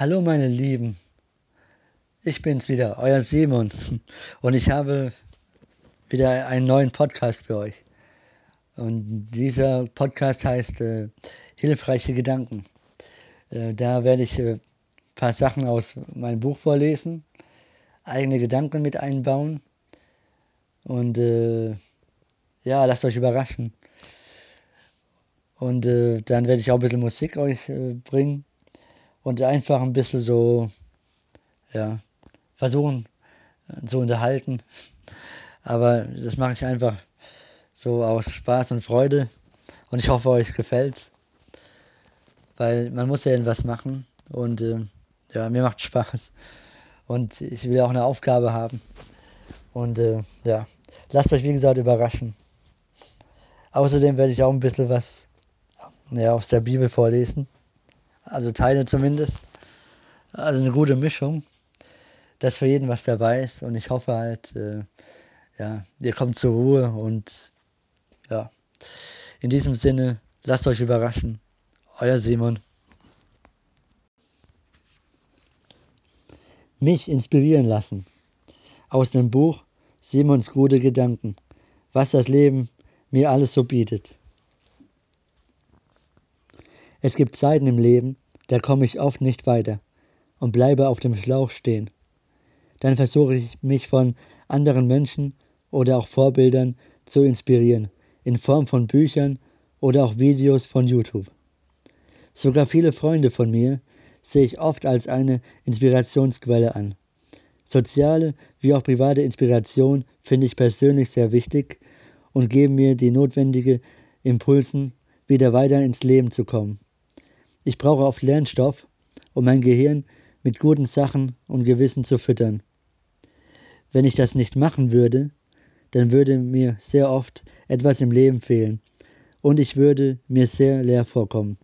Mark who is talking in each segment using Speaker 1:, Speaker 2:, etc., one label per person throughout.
Speaker 1: Hallo meine Lieben, ich bin's wieder, euer Simon und ich habe wieder einen neuen Podcast für euch. Und dieser Podcast heißt äh, Hilfreiche Gedanken. Äh, da werde ich äh, ein paar Sachen aus meinem Buch vorlesen, eigene Gedanken mit einbauen und äh, ja, lasst euch überraschen. Und äh, dann werde ich auch ein bisschen Musik euch äh, bringen und einfach ein bisschen so, ja, versuchen zu unterhalten. Aber das mache ich einfach so aus Spaß und Freude und ich hoffe, euch gefällt's. Weil man muss ja irgendwas machen und äh, ja, mir macht Spaß. Und ich will auch eine Aufgabe haben. Und äh, ja, lasst euch wie gesagt überraschen. Außerdem werde ich auch ein bisschen was ja, aus der Bibel vorlesen also Teile zumindest. Also eine gute Mischung, dass für jeden was dabei ist und ich hoffe halt, äh, ja, ihr kommt zur Ruhe und ja, in diesem Sinne, lasst euch überraschen. Euer Simon. Mich inspirieren lassen. Aus dem Buch Simons gute Gedanken. Was das Leben mir alles so bietet. Es gibt Zeiten im Leben, da komme ich oft nicht weiter und bleibe auf dem Schlauch stehen. Dann versuche ich mich von anderen Menschen oder auch Vorbildern zu inspirieren, in Form von Büchern oder auch Videos von YouTube. Sogar viele Freunde von mir sehe ich oft als eine Inspirationsquelle an. Soziale wie auch private Inspiration finde ich persönlich sehr wichtig und geben mir die notwendige Impulsen, wieder weiter ins Leben zu kommen. Ich brauche oft Lernstoff, um mein Gehirn mit guten Sachen und Gewissen zu füttern. Wenn ich das nicht machen würde, dann würde mir sehr oft etwas im Leben fehlen und ich würde mir sehr leer vorkommen.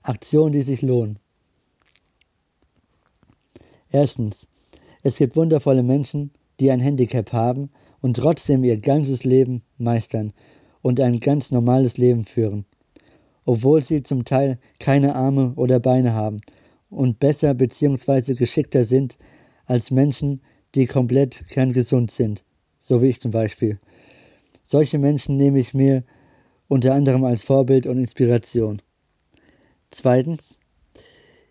Speaker 1: Aktionen, die sich lohnen. Erstens, es gibt wundervolle Menschen, die ein Handicap haben und trotzdem ihr ganzes Leben meistern und ein ganz normales Leben führen obwohl sie zum Teil keine Arme oder Beine haben und besser bzw. geschickter sind als Menschen, die komplett kerngesund sind, so wie ich zum Beispiel. Solche Menschen nehme ich mir unter anderem als Vorbild und Inspiration. Zweitens,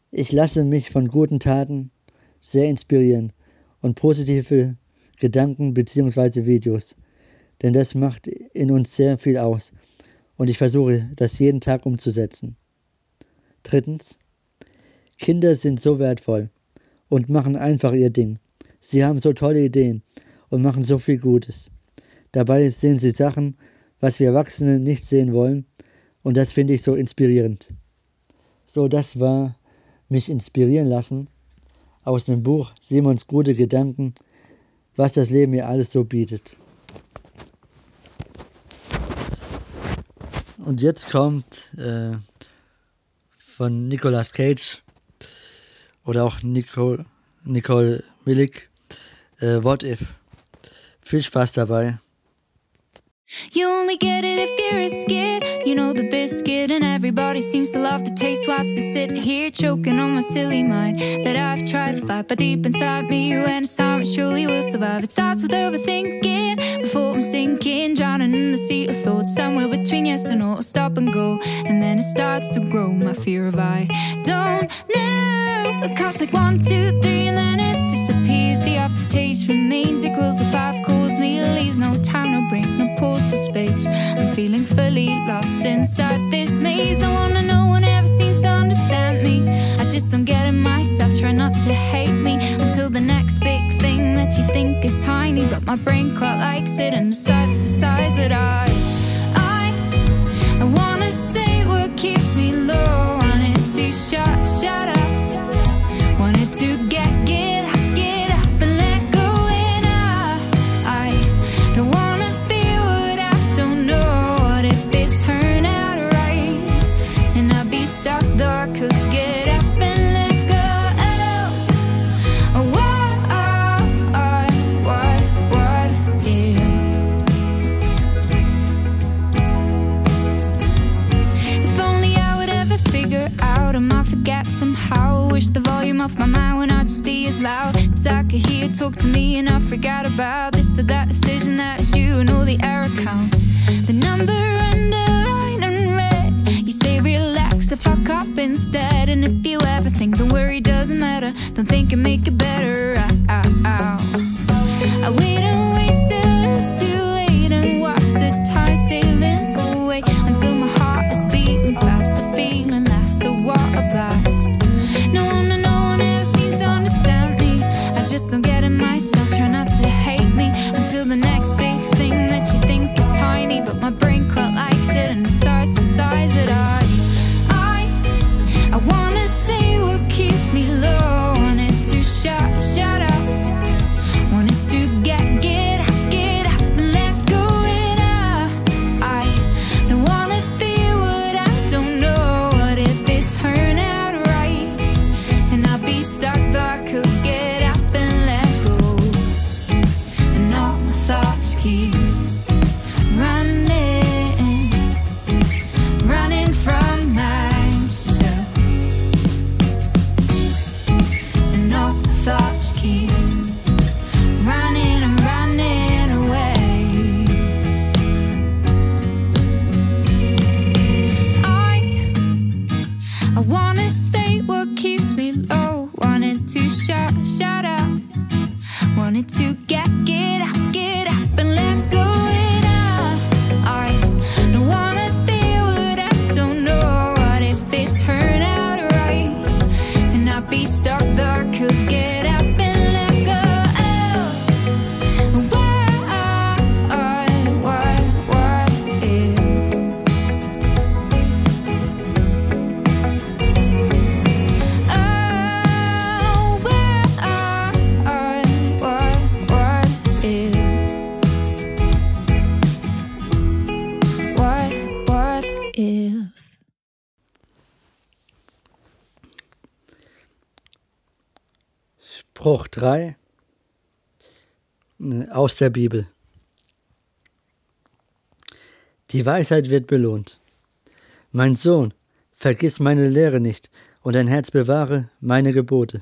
Speaker 1: ich lasse mich von guten Taten sehr inspirieren und positive Gedanken bzw. Videos, denn das macht in uns sehr viel aus und ich versuche, das jeden Tag umzusetzen. Drittens. Kinder sind so wertvoll und machen einfach ihr Ding. Sie haben so tolle Ideen und machen so viel Gutes. Dabei sehen sie Sachen, was wir Erwachsene nicht sehen wollen und das finde ich so inspirierend. So, das war mich inspirieren lassen aus dem Buch Simons gute Gedanken, was das Leben mir alles so bietet. Und jetzt kommt äh, von Nicolas Cage oder auch Nicole, Nicole Milik äh, What If. Viel Spaß dabei. You only get it if you're a scared. You know the biscuit, and everybody seems to love the taste. Whilst I sit here choking on my silly mind that I've tried to fight, but deep inside me, when it's time, it surely will survive. It starts with overthinking before I'm sinking, drowning in the sea of thoughts. Somewhere between yes and no, I stop and go, and then it starts to grow. My fear of I don't know. It counts like one, two, three, and then it disappears. The aftertaste remains. It Equals a five calls me, leaves no time, no break, no pause or space. I'm feeling fully lost inside this maze. No one no one ever seems to understand me. I just don't get it myself. Try not to hate me until the next big thing that you think is tiny, but my brain quite likes it and decides to size it. I,
Speaker 2: Wish the volume off my mind when I just be as loud. Cause I could hear you talk to me and I forgot about this or that decision that's you and all the error count. The number underlined and red. You say relax to fuck up instead. And if you ever think the worry doesn't matter, don't think it make it better. Ow, ow, ow. I wait
Speaker 1: Spruch 3 äh, aus der Bibel. Die Weisheit wird belohnt. Mein Sohn, vergiss meine Lehre nicht und dein Herz bewahre meine Gebote.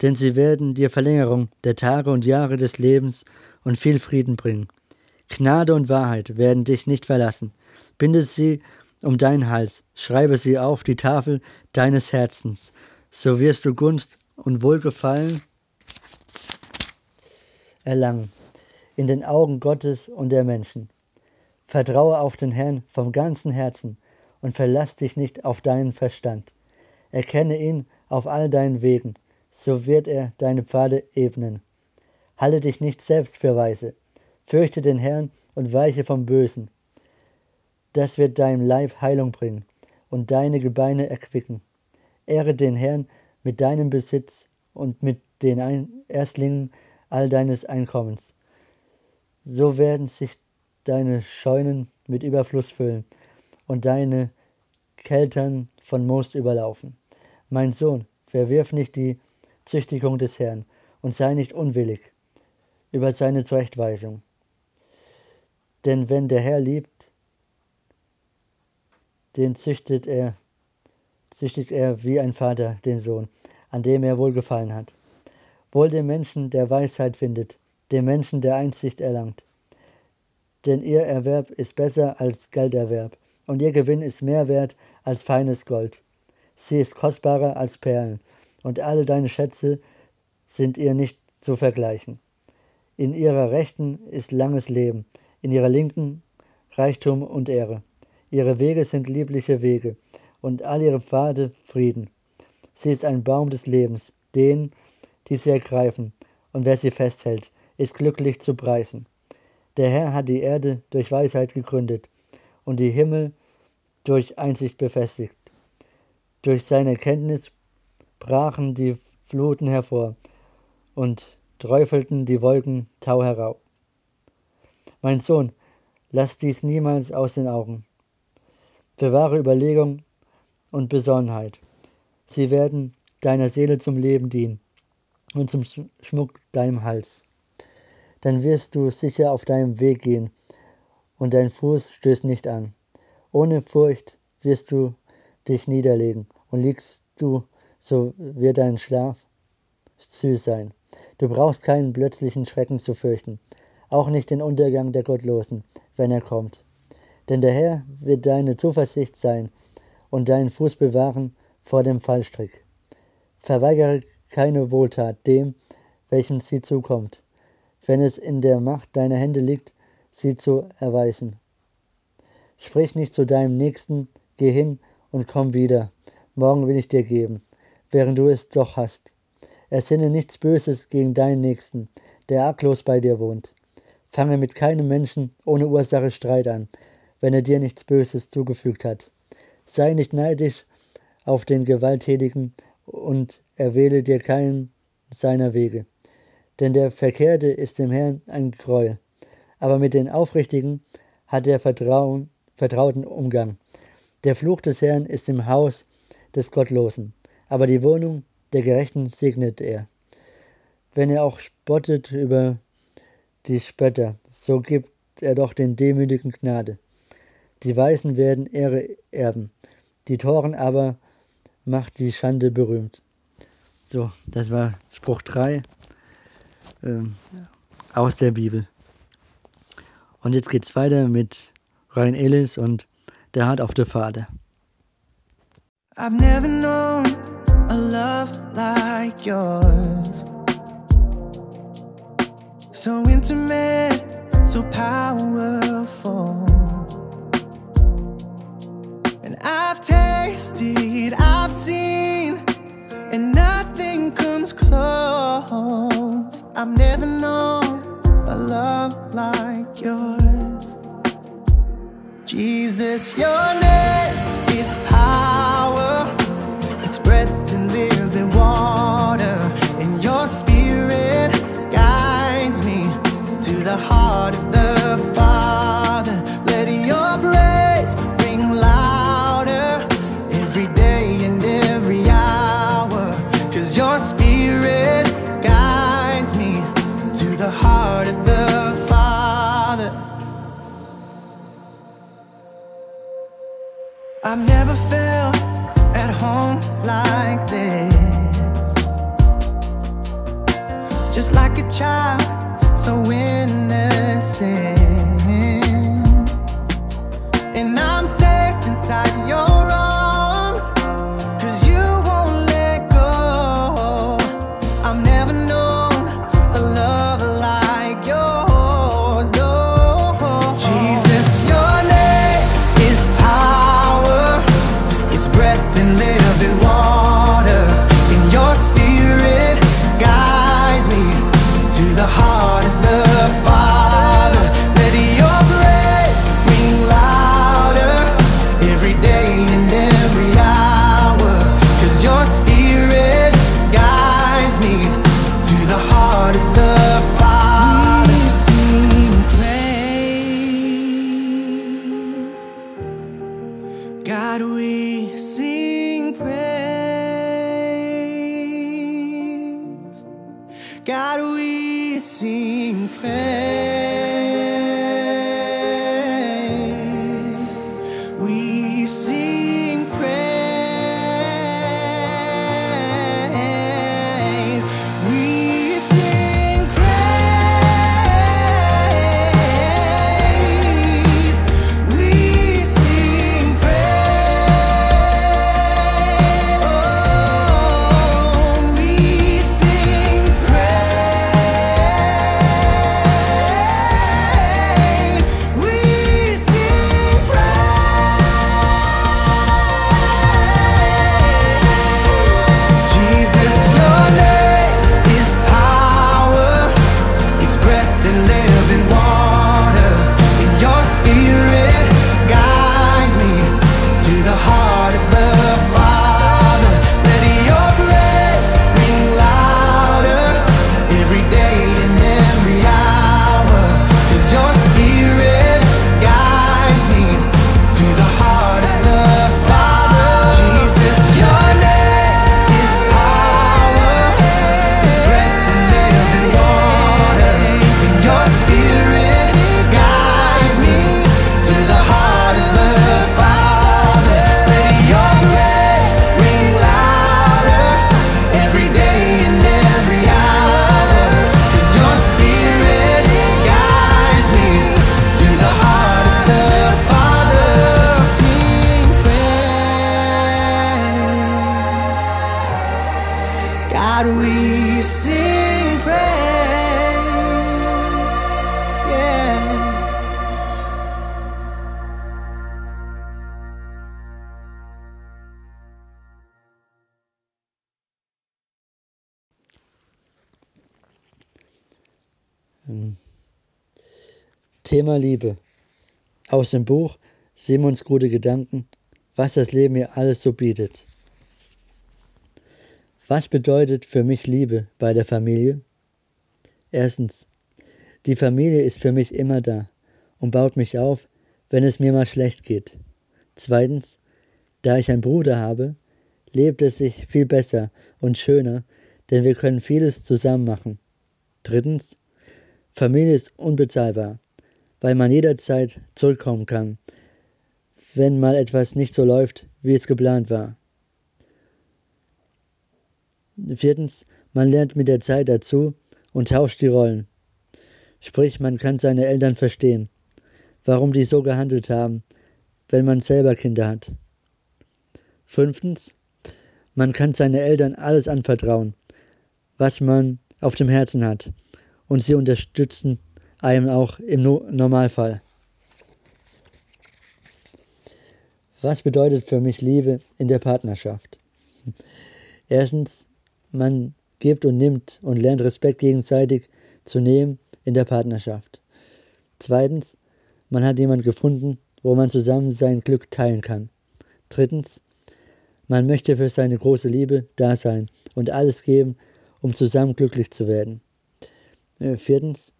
Speaker 1: Denn sie werden dir Verlängerung der Tage und Jahre des Lebens und viel Frieden bringen. Gnade und Wahrheit werden dich nicht verlassen. Binde sie um deinen Hals, schreibe sie auf die Tafel deines Herzens, so wirst du Gunst und Wohlgefallen erlangen in den Augen Gottes und der Menschen. Vertraue auf den Herrn vom ganzen Herzen und verlass dich nicht auf deinen Verstand. Erkenne ihn auf all deinen Wegen, so wird er deine Pfade ebnen. Halte dich nicht selbst für weise, fürchte den Herrn und weiche vom Bösen. Das wird deinem Leib Heilung bringen und deine Gebeine erquicken. Ehre den Herrn mit deinem Besitz und mit den Erstlingen all deines Einkommens. So werden sich deine Scheunen mit Überfluss füllen und deine Keltern von Most überlaufen. Mein Sohn, verwirf nicht die Züchtigung des Herrn und sei nicht unwillig über seine Zurechtweisung. Denn wenn der Herr liebt, den züchtet er, züchtigt er wie ein Vater den Sohn, an dem er wohlgefallen hat. Wohl dem Menschen, der Weisheit findet, dem Menschen, der Einsicht erlangt. Denn ihr Erwerb ist besser als Gelderwerb, und ihr Gewinn ist mehr wert als feines Gold. Sie ist kostbarer als Perlen, und alle deine Schätze sind ihr nicht zu vergleichen. In ihrer Rechten ist langes Leben, in ihrer Linken Reichtum und Ehre. Ihre Wege sind liebliche Wege, und all ihre Pfade Frieden. Sie ist ein Baum des Lebens, den, die sie ergreifen, und wer sie festhält, ist glücklich zu preisen. Der Herr hat die Erde durch Weisheit gegründet und die Himmel durch Einsicht befestigt. Durch seine Kenntnis brachen die Fluten hervor und träufelten die Wolken Tau herauf. Mein Sohn, lass dies niemals aus den Augen. Bewahre Überlegung und Besonnenheit. Sie werden deiner Seele zum Leben dienen und zum Schmuck deinem Hals. Dann wirst du sicher auf deinem Weg gehen und dein Fuß stößt nicht an. Ohne Furcht wirst du dich niederlegen und liegst du, so wird dein Schlaf süß sein. Du brauchst keinen plötzlichen Schrecken zu fürchten, auch nicht den Untergang der Gottlosen, wenn er kommt. Denn der Herr wird deine Zuversicht sein und deinen Fuß bewahren vor dem Fallstrick. Verweigere keine Wohltat dem, welchem sie zukommt, wenn es in der Macht deiner Hände liegt, sie zu erweisen. Sprich nicht zu deinem Nächsten, geh hin und komm wieder, morgen will ich dir geben, während du es doch hast. Ersinne nichts Böses gegen deinen Nächsten, der arglos bei dir wohnt. Fange mit keinem Menschen ohne Ursache Streit an, wenn er dir nichts Böses zugefügt hat. Sei nicht neidisch auf den Gewalttätigen und erwähle dir keinen seiner Wege. Denn der Verkehrte ist dem Herrn ein Gräuel, aber mit den Aufrichtigen hat er Vertrauen, vertrauten Umgang. Der Fluch des Herrn ist im Haus des Gottlosen, aber die Wohnung der Gerechten segnet er. Wenn er auch spottet über die Spötter, so gibt er doch den Demütigen Gnade. Die Weisen werden Ehre erben, die Toren aber macht die Schande berühmt. So, das war Spruch 3 ähm, aus der Bibel. Und jetzt geht's weiter mit Ryan Ellis und Der Heart of the Father.
Speaker 3: I've never known a love like yours. So intimate, so powerful. I've tasted, I've seen, and nothing comes close. I've never known a love like yours. Jesus, your name something little than water.
Speaker 1: Thema Liebe. Aus dem Buch Simons gute Gedanken, was das Leben mir alles so bietet. Was bedeutet für mich Liebe bei der Familie? Erstens, die Familie ist für mich immer da und baut mich auf, wenn es mir mal schlecht geht. Zweitens, da ich einen Bruder habe, lebt es sich viel besser und schöner, denn wir können vieles zusammen machen. Drittens, Familie ist unbezahlbar, weil man jederzeit zurückkommen kann, wenn mal etwas nicht so läuft, wie es geplant war. Viertens, man lernt mit der Zeit dazu und tauscht die Rollen. Sprich, man kann seine Eltern verstehen, warum die so gehandelt haben, wenn man selber Kinder hat. Fünftens, man kann seinen Eltern alles anvertrauen, was man auf dem Herzen hat, und sie unterstützen einem auch im no Normalfall. Was bedeutet für mich Liebe in der Partnerschaft? Erstens, man gibt und nimmt und lernt Respekt gegenseitig zu nehmen in der Partnerschaft. Zweitens, man hat jemanden gefunden, wo man zusammen sein Glück teilen kann. Drittens, man möchte für seine große Liebe da sein und alles geben, um zusammen glücklich zu werden. Äh, viertens,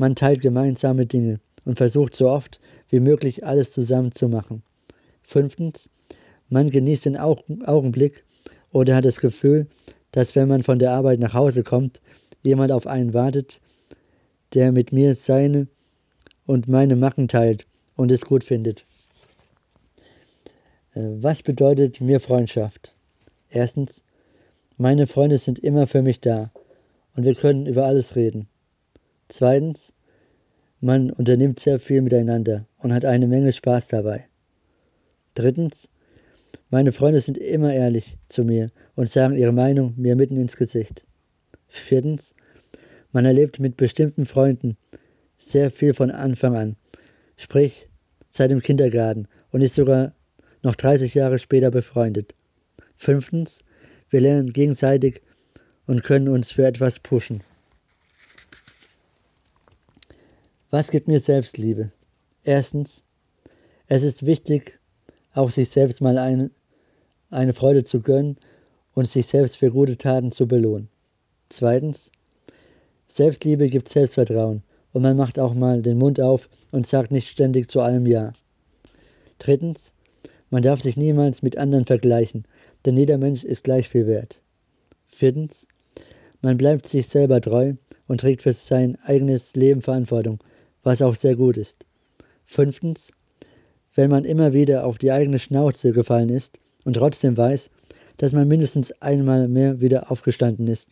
Speaker 1: man teilt gemeinsame Dinge und versucht so oft wie möglich alles zusammen zu machen. Fünftens, man genießt den Augenblick oder hat das Gefühl, dass wenn man von der Arbeit nach Hause kommt, jemand auf einen wartet, der mit mir seine und meine Macken teilt und es gut findet. Äh, was bedeutet mir Freundschaft? Erstens, meine Freunde sind immer für mich da und wir können über alles reden. Zweitens, man unternimmt sehr viel miteinander und hat eine Menge Spaß dabei. Drittens, meine Freunde sind immer ehrlich zu mir und sagen ihre Meinung mir mitten ins Gesicht. Viertens, man erlebt mit bestimmten Freunden sehr viel von Anfang an, sprich seit dem Kindergarten und ist sogar noch 30 Jahre später befreundet. Fünftens, wir lernen gegenseitig und können uns für etwas pushen. Was gibt mir Selbstliebe? Erstens, es ist wichtig, auch sich selbst mal eine, eine Freude zu gönnen und sich selbst für gute Taten zu belohnen. Zweitens, Selbstliebe gibt Selbstvertrauen und man macht auch mal den Mund auf und sagt nicht ständig zu allem Ja. Drittens, man darf sich niemals mit anderen vergleichen, denn jeder Mensch ist gleich viel wert. Viertens, man bleibt sich selber treu und trägt für sein eigenes Leben Verantwortung was auch sehr gut ist. Fünftens, wenn man immer wieder auf die eigene Schnauze gefallen ist und trotzdem weiß, dass man mindestens einmal mehr wieder aufgestanden ist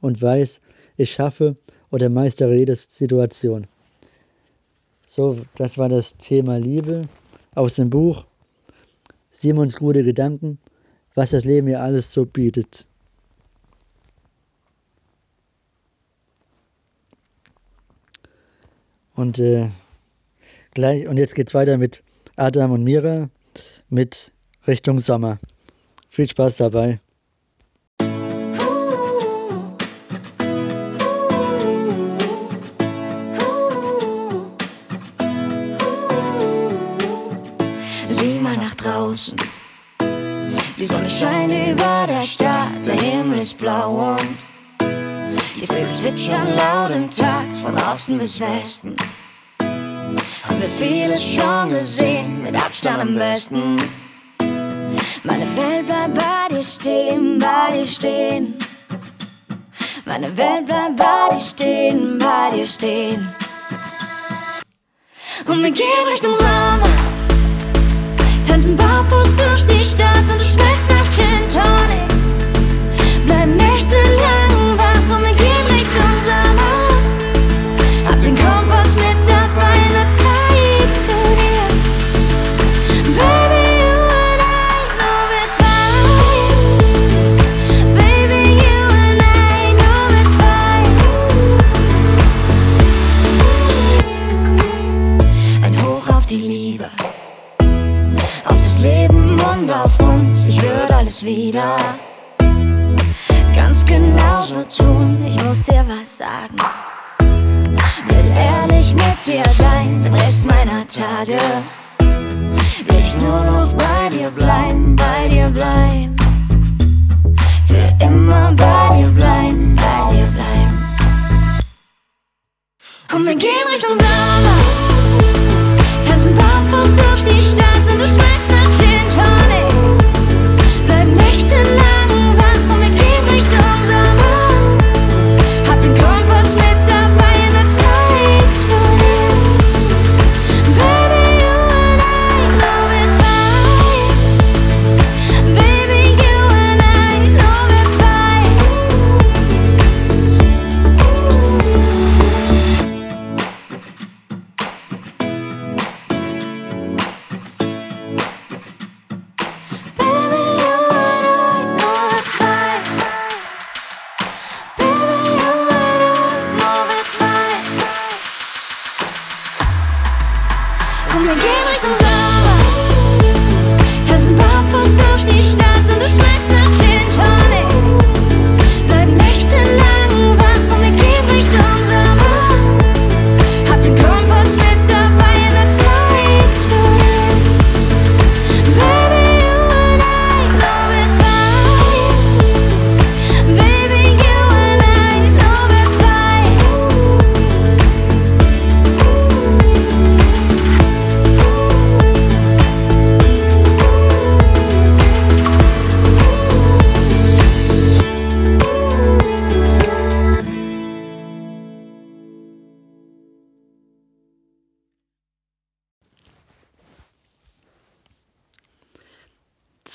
Speaker 1: und weiß, ich schaffe oder meistere jede Situation. So, das war das Thema Liebe aus dem Buch Simons gute Gedanken, was das Leben mir alles so bietet. Und äh, gleich, und jetzt geht's weiter mit Adam und Mira mit Richtung Sommer. Viel Spaß dabei.
Speaker 4: Sieh mal nach draußen. Die Sonne scheint über der Stadt, der Himmel ist blau zwitschern laut im Takt von Osten bis Westen. Haben wir vieles schon gesehen, mit Abstand am besten. Meine Welt bleibt bei dir stehen, bei dir stehen. Meine Welt bleibt bei dir stehen, bei dir stehen. Und wir gehen Richtung Sommer. Tanzen barfuß durch die Stadt und du schmeckst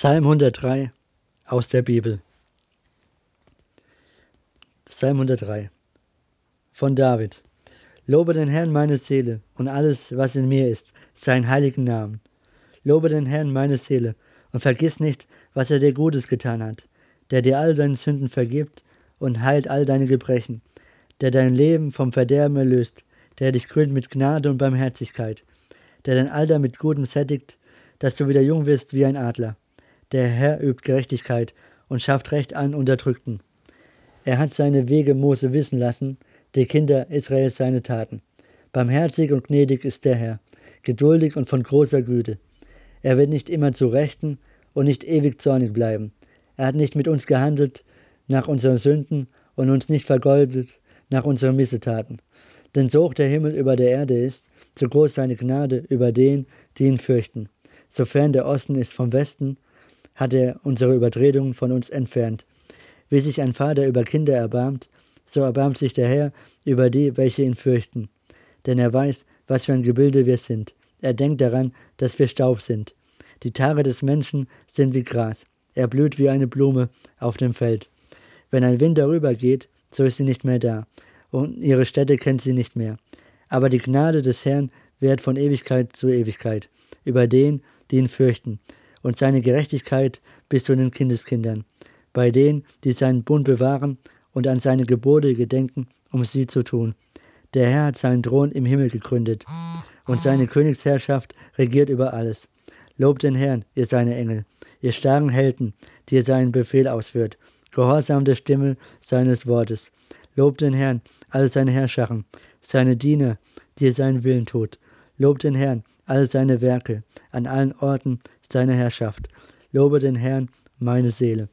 Speaker 1: Psalm 103 aus der Bibel. Psalm 103 von David. Lobe den Herrn meine Seele und alles, was in mir ist, seinen heiligen Namen. Lobe den Herrn meine Seele und vergiss nicht, was er dir Gutes getan hat, der dir all deine Sünden vergibt und heilt all deine Gebrechen, der dein Leben vom Verderben erlöst, der dich krönt mit Gnade und Barmherzigkeit, der dein Alter mit Gutem sättigt, dass du wieder jung wirst wie ein Adler. Der Herr übt Gerechtigkeit und schafft Recht an Unterdrückten. Er hat seine Wege Mose wissen lassen, die Kinder Israels seine Taten. Barmherzig und gnädig ist der Herr, geduldig und von großer Güte. Er wird nicht immer zu Rechten und nicht ewig zornig bleiben. Er hat nicht mit uns gehandelt nach unseren Sünden und uns nicht vergoldet nach unseren Missetaten. Denn so hoch der Himmel über der Erde ist, so groß seine Gnade über den, die ihn fürchten. Sofern der Osten ist vom Westen, hat er unsere Übertretungen von uns entfernt. Wie sich ein Vater über Kinder erbarmt, so erbarmt sich der Herr über die, welche ihn fürchten. Denn er weiß, was für ein Gebilde wir sind. Er denkt daran, dass wir Staub sind. Die Tage des Menschen sind wie Gras. Er blüht wie eine Blume auf dem Feld. Wenn ein Wind darüber geht, so ist sie nicht mehr da, und ihre Städte kennt sie nicht mehr. Aber die Gnade des Herrn währt von Ewigkeit zu Ewigkeit über den, die ihn fürchten, und seine Gerechtigkeit bis zu den Kindeskindern, bei denen, die seinen Bund bewahren und an seine Gebote gedenken, um sie zu tun. Der Herr hat seinen Thron im Himmel gegründet, und seine Königsherrschaft regiert über alles. Lobt den Herrn, ihr seine Engel, ihr starken Helden, die ihr seinen Befehl ausführt, gehorsam der Stimme seines Wortes. Lobt den Herrn, alle seine Herrscharen, seine Diener, die ihr seinen Willen tut. Lobt den Herrn, alle seine Werke, an allen Orten seiner Herrschaft. Lobe den Herrn, meine Seele.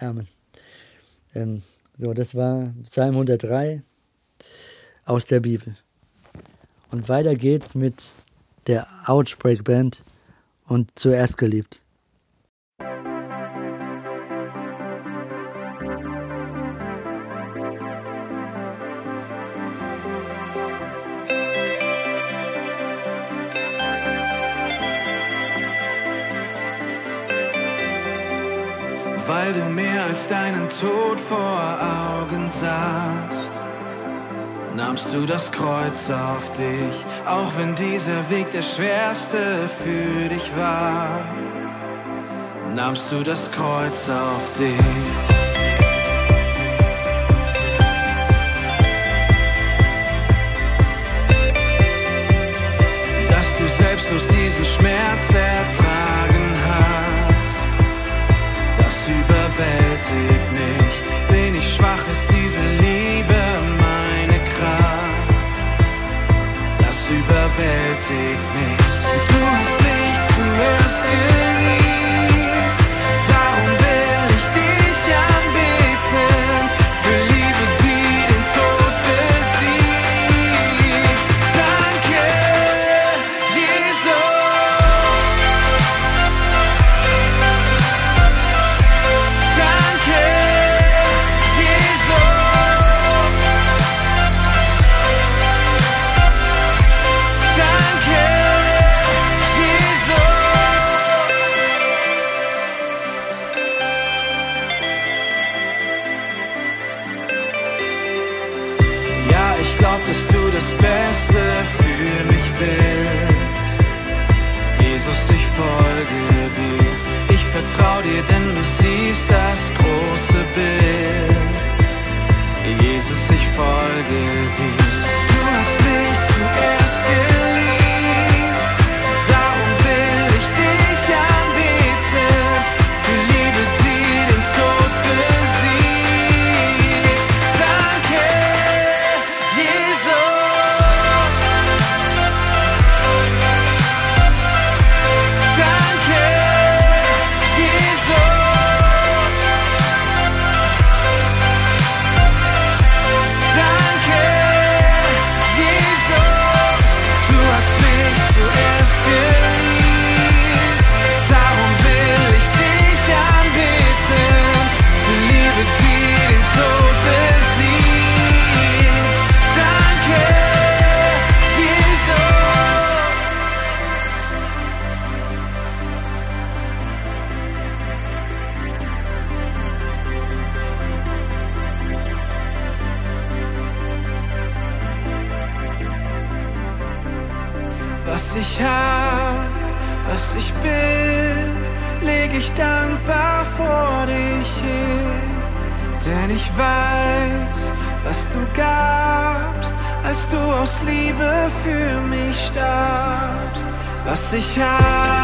Speaker 1: Amen. Ähm, so, das war Psalm 103 aus der Bibel. Und weiter geht's mit der Outbreak Band und zuerst geliebt.
Speaker 5: Weil du mehr als deinen Tod vor Augen sahst. Nahmst du das Kreuz auf dich, auch wenn dieser Weg der schwerste für dich war. Nahmst du das Kreuz auf dich. Dass du selbstlos diesen Schmerz
Speaker 2: ich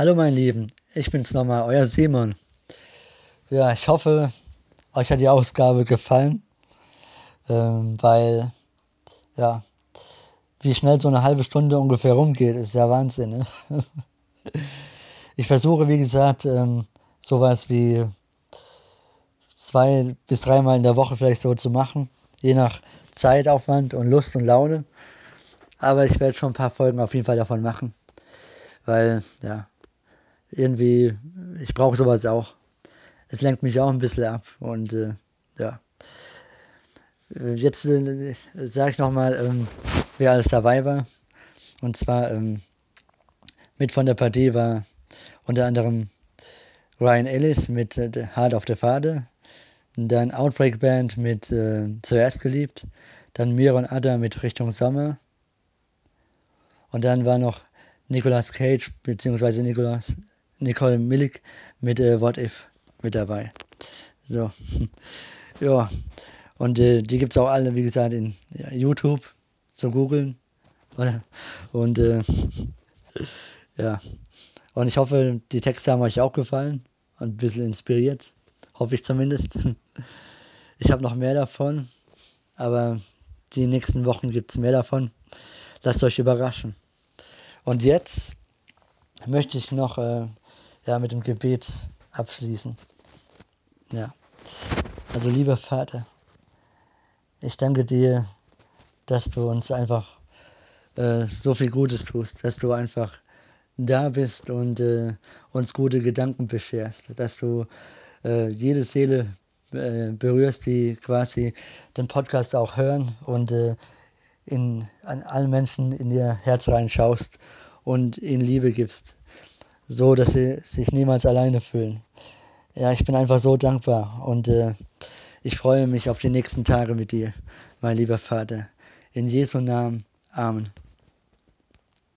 Speaker 1: Hallo meine Lieben, ich bin's nochmal, euer Simon. Ja, ich hoffe, euch hat die Ausgabe gefallen, ähm, weil, ja, wie schnell so eine halbe Stunde ungefähr rumgeht, ist ja Wahnsinn. Ne? Ich versuche, wie gesagt, ähm, sowas wie zwei bis dreimal in der Woche vielleicht so zu machen, je nach Zeitaufwand und Lust und Laune. Aber ich werde schon ein paar Folgen auf jeden Fall davon machen, weil, ja, irgendwie, ich brauche sowas auch. Es lenkt mich auch ein bisschen ab und äh, ja. Jetzt äh, sage ich nochmal, ähm, wer alles dabei war. Und zwar ähm, mit von der Partie war unter anderem Ryan Ellis mit äh, Hard auf der Pfade, dann Outbreak Band mit äh, Zuerst geliebt, dann Miron Adda mit Richtung Sommer und dann war noch Nicolas Cage bzw. Nicolas Nicole Milik mit äh, What If mit dabei. So. ja. Und äh, die gibt es auch alle, wie gesagt, in ja, YouTube zu googeln. Und äh, ja. Und ich hoffe, die Texte haben euch auch gefallen und ein bisschen inspiriert. Hoffe ich zumindest. Ich habe noch mehr davon, aber die nächsten Wochen gibt es mehr davon. Lasst euch überraschen. Und jetzt möchte ich noch äh, ja, mit dem Gebet abschließen. Ja. Also lieber Vater, ich danke dir, dass du uns einfach äh, so viel Gutes tust, dass du einfach da bist und äh, uns gute Gedanken bescherst, dass du äh, jede Seele äh, berührst, die quasi den Podcast auch hören und äh, in, an allen Menschen in ihr Herz reinschaust und ihnen Liebe gibst, so dass sie sich niemals alleine fühlen. Ja, ich bin einfach so dankbar und äh, ich freue mich auf die nächsten Tage mit dir, mein lieber Vater. In Jesu Namen. Amen.